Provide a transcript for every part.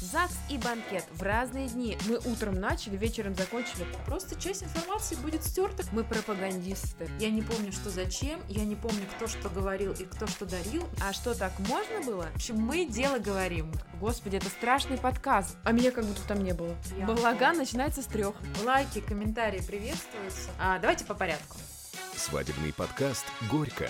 ЗАГС и банкет в разные дни. Мы утром начали, вечером закончили. Просто часть информации будет стерта. Мы пропагандисты. Я не помню, что зачем, я не помню, кто что говорил и кто что дарил. А что, так можно было? В общем, мы дело говорим. Господи, это страшный подкаст. А меня как будто там не было. Я Балаган помню. начинается с трех. Лайки, комментарии приветствуются. А, давайте по порядку. Свадебный подкаст «Горько»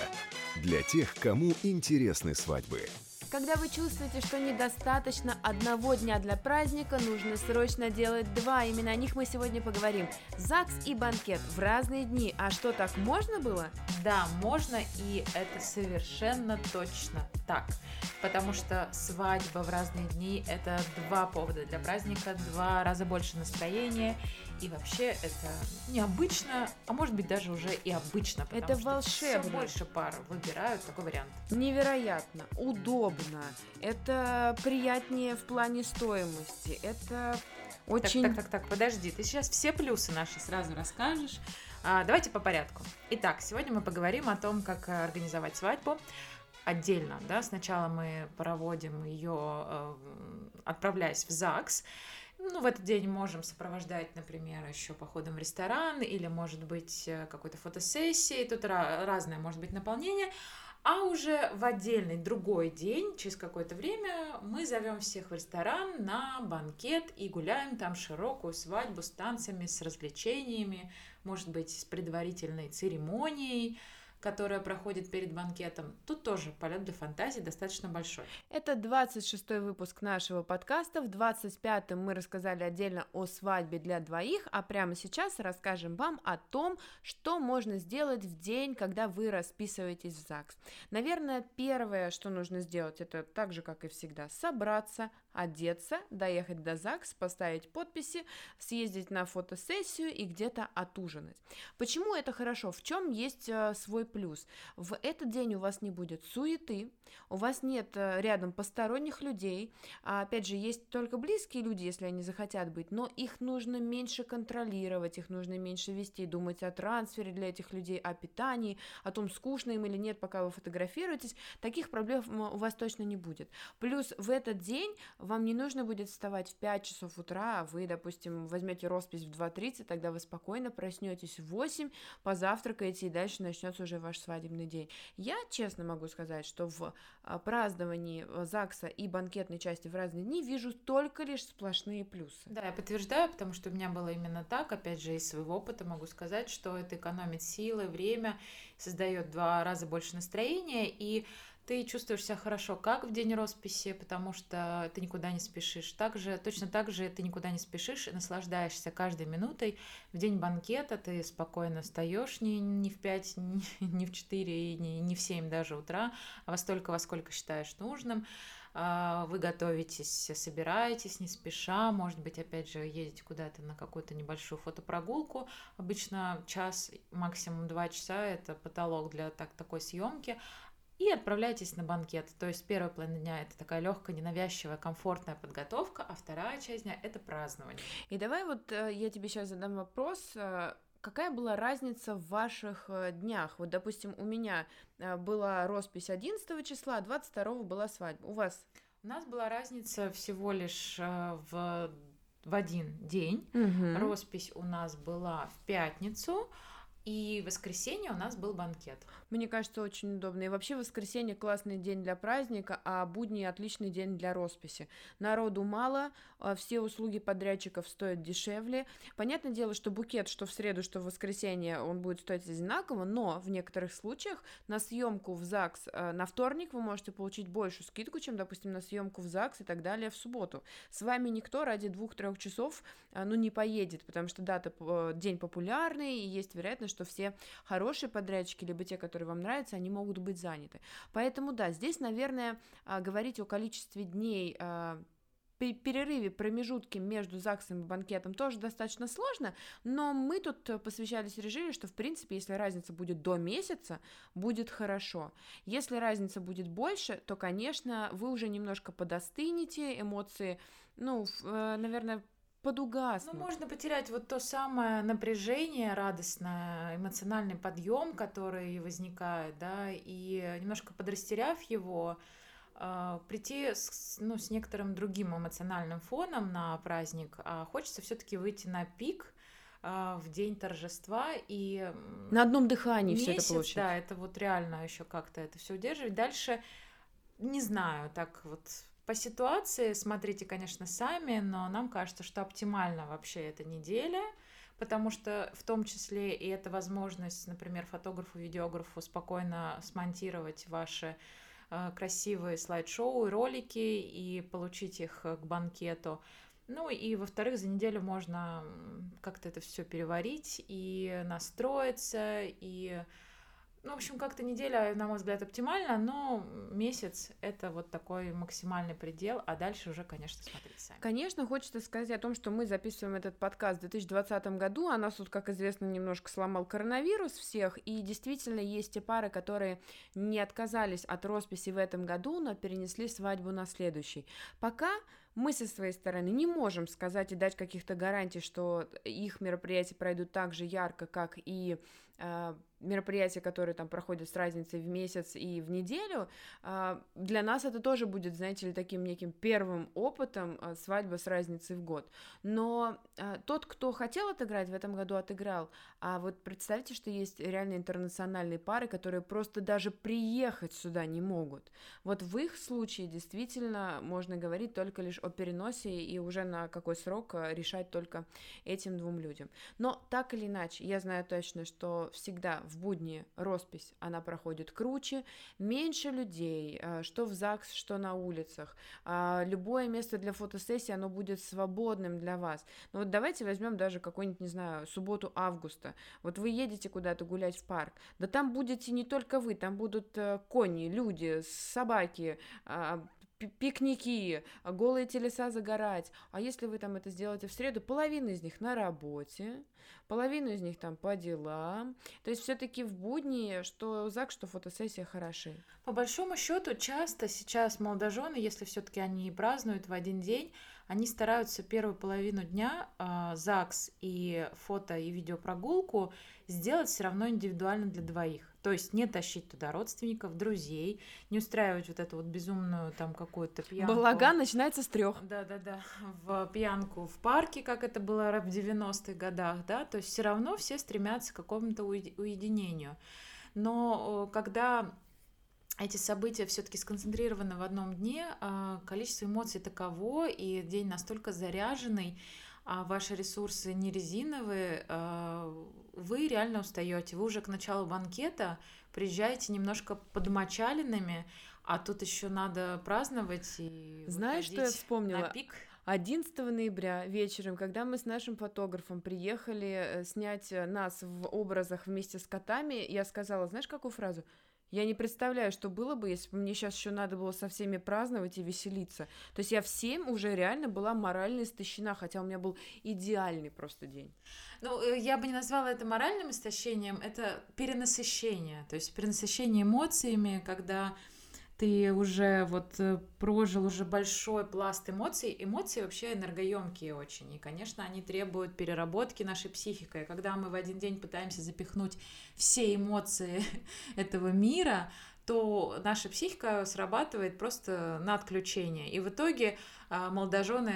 для тех, кому интересны свадьбы. Когда вы чувствуете, что недостаточно одного дня для праздника, нужно срочно делать два. Именно о них мы сегодня поговорим. ЗАГС и банкет в разные дни. А что, так можно было? Да, можно, и это совершенно точно так. Потому что свадьба в разные дни – это два повода для праздника, два раза больше настроения. И вообще это необычно, а может быть даже уже и обычно. потому Это что волшебно. Все больше пар выбирают такой вариант. Невероятно, удобно, это приятнее в плане стоимости, это очень... Так, так, так, так, подожди, ты сейчас все плюсы наши сразу расскажешь. А, давайте по порядку. Итак, сегодня мы поговорим о том, как э, организовать свадьбу отдельно, да, сначала мы проводим ее, э, отправляясь в ЗАГС, ну, в этот день можем сопровождать, например, еще походом в ресторан или, может быть, э, какой-то фотосессией, тут разное может быть наполнение, а уже в отдельный другой день, через какое-то время, мы зовем всех в ресторан на банкет и гуляем там широкую свадьбу с танцами, с развлечениями, может быть, с предварительной церемонией, которая проходит перед банкетом. Тут тоже полет для фантазии достаточно большой. Это 26 выпуск нашего подкаста. В 25-м мы рассказали отдельно о свадьбе для двоих, а прямо сейчас расскажем вам о том, что можно сделать в день, когда вы расписываетесь в ЗАГС. Наверное, первое, что нужно сделать, это так же, как и всегда, собраться, одеться, доехать до ЗАГС, поставить подписи, съездить на фотосессию и где-то отужинать. Почему это хорошо? В чем есть э, свой плюс? В этот день у вас не будет суеты, у вас нет э, рядом посторонних людей, а опять же, есть только близкие люди, если они захотят быть, но их нужно меньше контролировать, их нужно меньше вести, думать о трансфере для этих людей, о питании, о том, скучно им или нет, пока вы фотографируетесь, таких проблем у вас точно не будет. Плюс в этот день вам не нужно будет вставать в 5 часов утра, а вы, допустим, возьмете роспись в 2.30, тогда вы спокойно проснетесь в 8, позавтракаете и дальше начнется уже ваш свадебный день. Я честно могу сказать, что в а, праздновании э, ЗАГСа и банкетной части в разные дни вижу только лишь сплошные плюсы. Да, я подтверждаю, потому что у меня было именно так. Опять же, из своего опыта могу сказать, что это экономит силы, время, создает в два раза больше настроения, и ты чувствуешь себя хорошо как в день росписи, потому что ты никуда не спешишь. Также, точно так же ты никуда не спешишь и наслаждаешься каждой минутой. В день банкета ты спокойно встаешь не, не в 5, не, не в 4, и не, не в 7 даже утра, а во столько, во сколько считаешь нужным. А, Вы готовитесь, собираетесь не спеша, может быть, опять же, едете куда-то на какую-то небольшую фотопрогулку. Обычно час, максимум два часа – это потолок для так, такой съемки и отправляйтесь на банкет. То есть первая половина дня это такая легкая, ненавязчивая, комфортная подготовка, а вторая часть дня это празднование. И давай вот э, я тебе сейчас задам вопрос. э, Какая была разница в ваших э, днях? Вот, допустим, у меня была роспись 11 числа, а 22 была свадьба. У вас? У нас была разница всего лишь в, в один день. Мгм. Роспись у нас была в пятницу, и в воскресенье у нас был банкет. Мне кажется, очень удобно. И вообще воскресенье классный день для праздника, а будни отличный день для росписи. Народу мало, а все услуги подрядчиков стоят дешевле. Понятное дело, что букет, что в среду, что в воскресенье, он будет стоить одинаково, но в некоторых случаях на съемку в ЗАГС э, на вторник вы можете получить большую скидку, чем, допустим, на съемку в ЗАГС и так далее в субботу. С вами никто ради двух-трех часов э, ну, не поедет, потому что дата, э, день популярный, и есть вероятность, что все хорошие подрядчики, либо те, которые вам нравятся, они могут быть заняты. Поэтому да, здесь, наверное, а, говорить о количестве дней а, пе- перерыве, промежутке между ЗАГСом и банкетом тоже достаточно сложно, но мы тут посвящались решили, что, в принципе, если разница будет до месяца, будет хорошо. Если разница будет больше, то, конечно, вы уже немножко подостынете, эмоции, ну, э, наверное, подугаснут. Ну, можно потерять вот то самое напряжение радостное, эмоциональный подъем, который возникает, да, и немножко подрастеряв его, э, прийти с, ну, с некоторым другим эмоциональным фоном на праздник, а хочется все-таки выйти на пик э, в день торжества и на одном дыхании все это получается. Да, это вот реально еще как-то это все удерживать. Дальше не знаю, так вот по ситуации смотрите, конечно, сами, но нам кажется, что оптимально вообще эта неделя потому что в том числе и это возможность, например, фотографу, видеографу спокойно смонтировать ваши э, красивые слайд-шоу и ролики и получить их к банкету. Ну и, во-вторых, за неделю можно как-то это все переварить и настроиться, и ну, в общем, как-то неделя, на мой взгляд, оптимально, но месяц — это вот такой максимальный предел, а дальше уже, конечно, смотрите сами. Конечно, хочется сказать о том, что мы записываем этот подкаст в 2020 году, а нас тут, как известно, немножко сломал коронавирус всех, и действительно есть те пары, которые не отказались от росписи в этом году, но перенесли свадьбу на следующий. Пока мы со своей стороны не можем сказать и дать каких-то гарантий, что их мероприятия пройдут так же ярко, как и мероприятия, которые там проходят с разницей в месяц и в неделю, а, для нас это тоже будет, знаете ли, таким неким первым опытом а, свадьбы с разницей в год. Но а, тот, кто хотел отыграть, в этом году отыграл. А вот представьте, что есть реально интернациональные пары, которые просто даже приехать сюда не могут. Вот в их случае действительно можно говорить только лишь о переносе и уже на какой срок решать только этим двум людям. Но так или иначе, я знаю точно, что всегда в будни роспись, она проходит круче, меньше людей, э, что в ЗАГС, что на улицах. А, любое место для фотосессии, оно будет свободным для вас. Но вот давайте возьмем даже какой-нибудь, не знаю, субботу августа. Вот вы едете куда-то гулять в парк, да там будете не только вы, там будут э, кони, люди, собаки, а, пикники, голые телеса загорать. А если вы там это сделаете в среду, половина из них на работе, половину из них там по делам. То есть все-таки в будни, что ЗАГС, что фотосессия хороши. По большому счету, часто сейчас молодожены, если все-таки они празднуют в один день, они стараются первую половину дня э, ЗАГС и фото и видеопрогулку сделать все равно индивидуально для двоих. То есть не тащить туда родственников, друзей, не устраивать вот эту вот безумную там какую-то пьянку. Балаган начинается с трех. Да-да-да, в пьянку в парке, как это было в 90-х годах, да, то есть все равно все стремятся к какому-то уединению. Но когда эти события все-таки сконцентрированы в одном дне, а, количество эмоций таково, и день настолько заряженный, ваши ресурсы не резиновые, а, вы реально устаете. Вы уже к началу банкета приезжаете немножко подмочаленными, а тут еще надо праздновать и Знаешь, что я вспомнила? На пик. 11 ноября вечером, когда мы с нашим фотографом приехали э, снять э, нас в образах вместе с котами, я сказала, знаешь, какую фразу? Я не представляю, что было бы, если бы мне сейчас еще надо было со всеми праздновать и веселиться. То есть я всем уже реально была морально истощена, хотя у меня был идеальный просто день. Ну, э, я бы не назвала это моральным истощением, это перенасыщение. То есть перенасыщение эмоциями, когда ты уже вот э, прожил уже большой пласт эмоций. Эмоции вообще энергоемкие очень. И, конечно, они требуют переработки нашей психикой. Когда мы в один день пытаемся запихнуть все эмоции этого мира, то наша психика срабатывает просто на отключение. И в итоге а, молодожены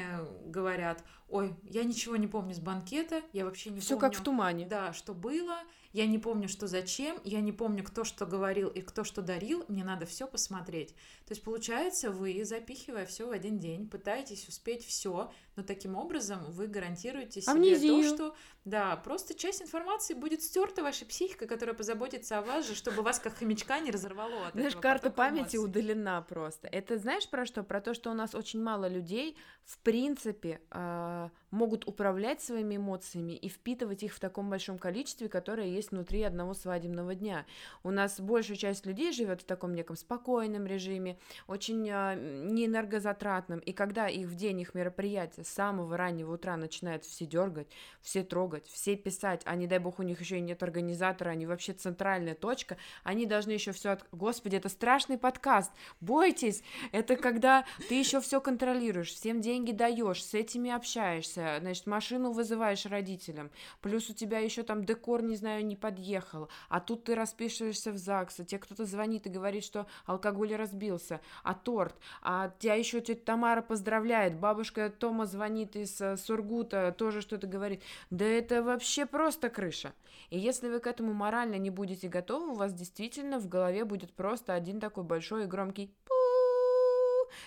говорят, ой, я ничего не помню с банкета, я вообще не Все помню. как в тумане. Да, что было, я не помню, что зачем, я не помню, кто что говорил и кто что дарил, мне надо все посмотреть. То есть получается, вы, запихивая все в один день, пытаетесь успеть все, но таким образом вы гарантируете себе Амнезию. то, что да, просто часть информации будет стерта вашей психикой, которая позаботится о вас же, чтобы вас как хомячка не разорвало от Знаешь, карта памяти эмоций. удалена просто. Это знаешь про что? Про то, что у нас очень мало людей, в принципе, э, uh, могут управлять своими эмоциями и впитывать их в таком большом количестве, которое есть внутри одного свадебного дня. У нас большая часть людей живет в таком неком спокойном режиме, очень э, неэнергозатратном, и когда их в день их мероприятия с самого раннего утра начинают все дергать, все трогать, все писать, а не дай бог у них еще и нет организатора, они вообще центральная точка, они должны еще все... От... Господи, это страшный подкаст, бойтесь, это когда ты еще все контролируешь, всем деньги даешь, с этими общаешься, значит, машину вызываешь родителям, плюс у тебя еще там декор, не знаю, не подъехал, а тут ты расписываешься в ЗАГС, а тебе кто-то звонит и говорит, что алкоголь разбился, а торт, а тебя еще тетя Тамара поздравляет, бабушка Тома звонит из э, Сургута, тоже что-то говорит. Да это вообще просто крыша. И если вы к этому морально не будете готовы, у вас действительно в голове будет просто один такой большой и громкий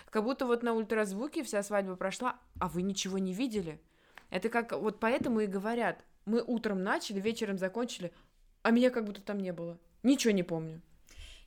как будто вот на ультразвуке вся свадьба прошла, а вы ничего не видели. Это как, вот поэтому и говорят, мы утром начали, вечером закончили, а меня как будто там не было. Ничего не помню.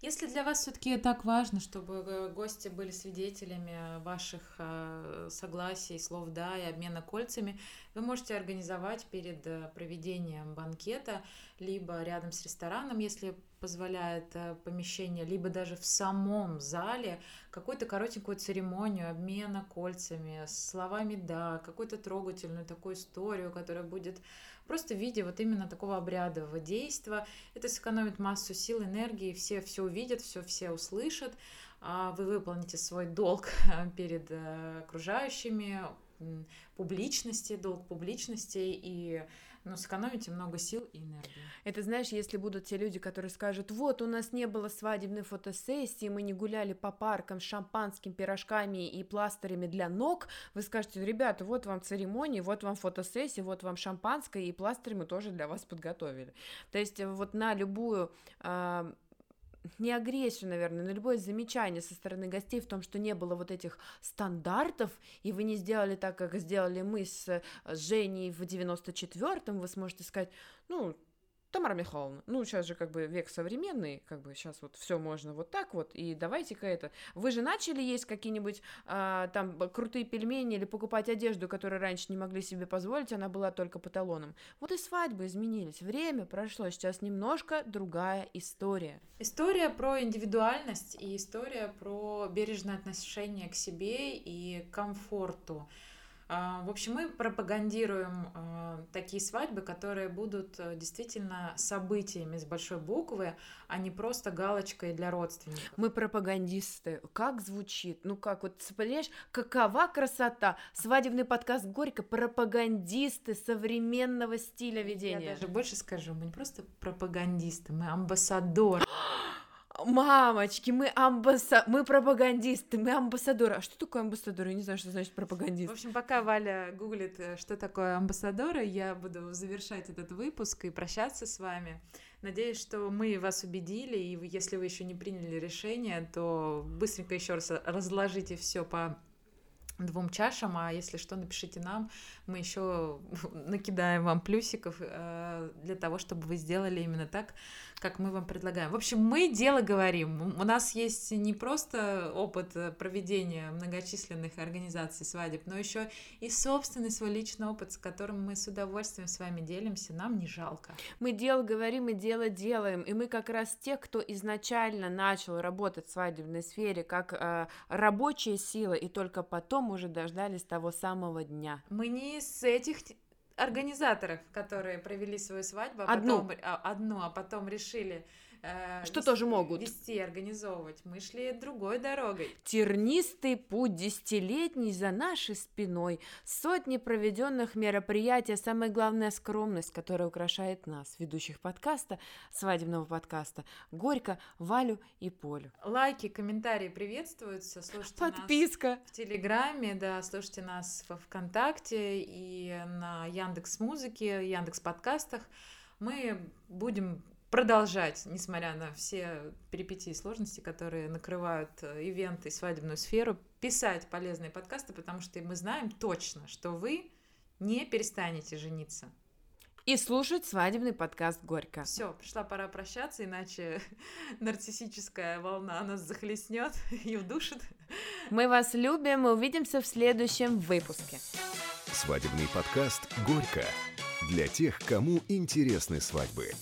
Если для вас все-таки так важно, чтобы э, гости были свидетелями ваших э, согласий, слов да и обмена кольцами, вы можете организовать перед э, проведением банкета либо рядом с рестораном, если позволяет помещение, либо даже в самом зале какую-то коротенькую церемонию обмена кольцами, словами «да», какую-то трогательную такую историю, которая будет просто в виде вот именно такого обрядового действия. Это сэкономит массу сил, энергии, все все увидят, все все услышат, а вы выполните свой долг перед э, окружающими, публичности, долг публичности и но сэкономите много сил и энергии. Это знаешь, если будут те люди, которые скажут, вот у нас не было свадебной фотосессии, мы не гуляли по паркам с шампанским, пирожками и пластырями для ног, вы скажете, ребята, вот вам церемонии, вот вам фотосессия, вот вам шампанское и пластырь мы тоже для вас подготовили. То есть вот на любую э, не агрессию, наверное, но любое замечание со стороны гостей в том, что не было вот этих стандартов, и вы не сделали так, как сделали мы с Женей в 94-м, вы сможете сказать, ну, Тамара Михайловна, ну, сейчас же как бы век современный, как бы сейчас вот все можно вот так вот, и давайте-ка это. Вы же начали есть какие-нибудь а, там крутые пельмени или покупать одежду, которую раньше не могли себе позволить, она была только по талонам. Вот и свадьбы изменились, время прошло, сейчас немножко другая история. История про индивидуальность и история про бережное отношение к себе и комфорту. А, в общем, мы пропагандируем а, такие свадьбы, которые будут э, действительно событиями с большой буквы, а не просто галочкой для родственников. Мы пропагандисты. Как звучит? Ну как, вот понимаешь, какова красота? Свадебный подкаст Горько, пропагандисты современного стиля ведения. Я даже больше скажу, мы не просто пропагандисты, мы амбассадоры. Мамочки, мы амбасса... мы пропагандисты, мы амбассадоры. А что такое амбассадоры? Я не знаю, что значит пропагандист. В общем, пока Валя гуглит, э, что такое амбассадоры, я буду завершать этот выпуск и прощаться с вами. Надеюсь, что мы вас убедили, и если вы еще не приняли решение, то быстренько еще раз разложите все по двум чашам, а если что, напишите нам, мы еще накидаем вам плюсиков э, для того, чтобы вы сделали именно так, как мы вам предлагаем. В общем, мы дело говорим. У нас есть не просто опыт проведения многочисленных организаций свадеб, но еще и собственный свой личный опыт, с которым мы с удовольствием с вами делимся. Нам не жалко. Мы дело говорим и дело делаем, и мы как раз те, кто изначально начал работать в свадебной сфере как э, рабочая сила, и только потом уже дождались того самого дня. Мы не из этих организаторов, которые провели свою свадьбу, а одну. потом а, одну, а потом решили э, что вести, тоже могут вести, организовывать. Мы шли другой дорогой. Тернистый путь десятилетний за нашей спиной, сотни проведенных мероприятий, самое главное скромность, которая украшает нас, ведущих подкаста, свадебного подкаста, Горько, Валю и Полю. Лайки, комментарии приветствуются, слушайте Подписка. нас в Телеграме, да, слушайте нас во ВКонтакте и на Яндекс Музыке, Яндекс Подкастах. Мы будем продолжать, несмотря на все перипетии и сложности, которые накрывают э, ивенты и свадебную сферу, писать полезные подкасты, потому что мы знаем точно, что вы не перестанете жениться. И слушать свадебный подкаст «Горько». Все, пришла пора прощаться, иначе нарциссическая волна нас захлестнет и удушит. Мы вас любим, мы увидимся в следующем выпуске. Свадебный подкаст «Горько» для тех, кому интересны свадьбы.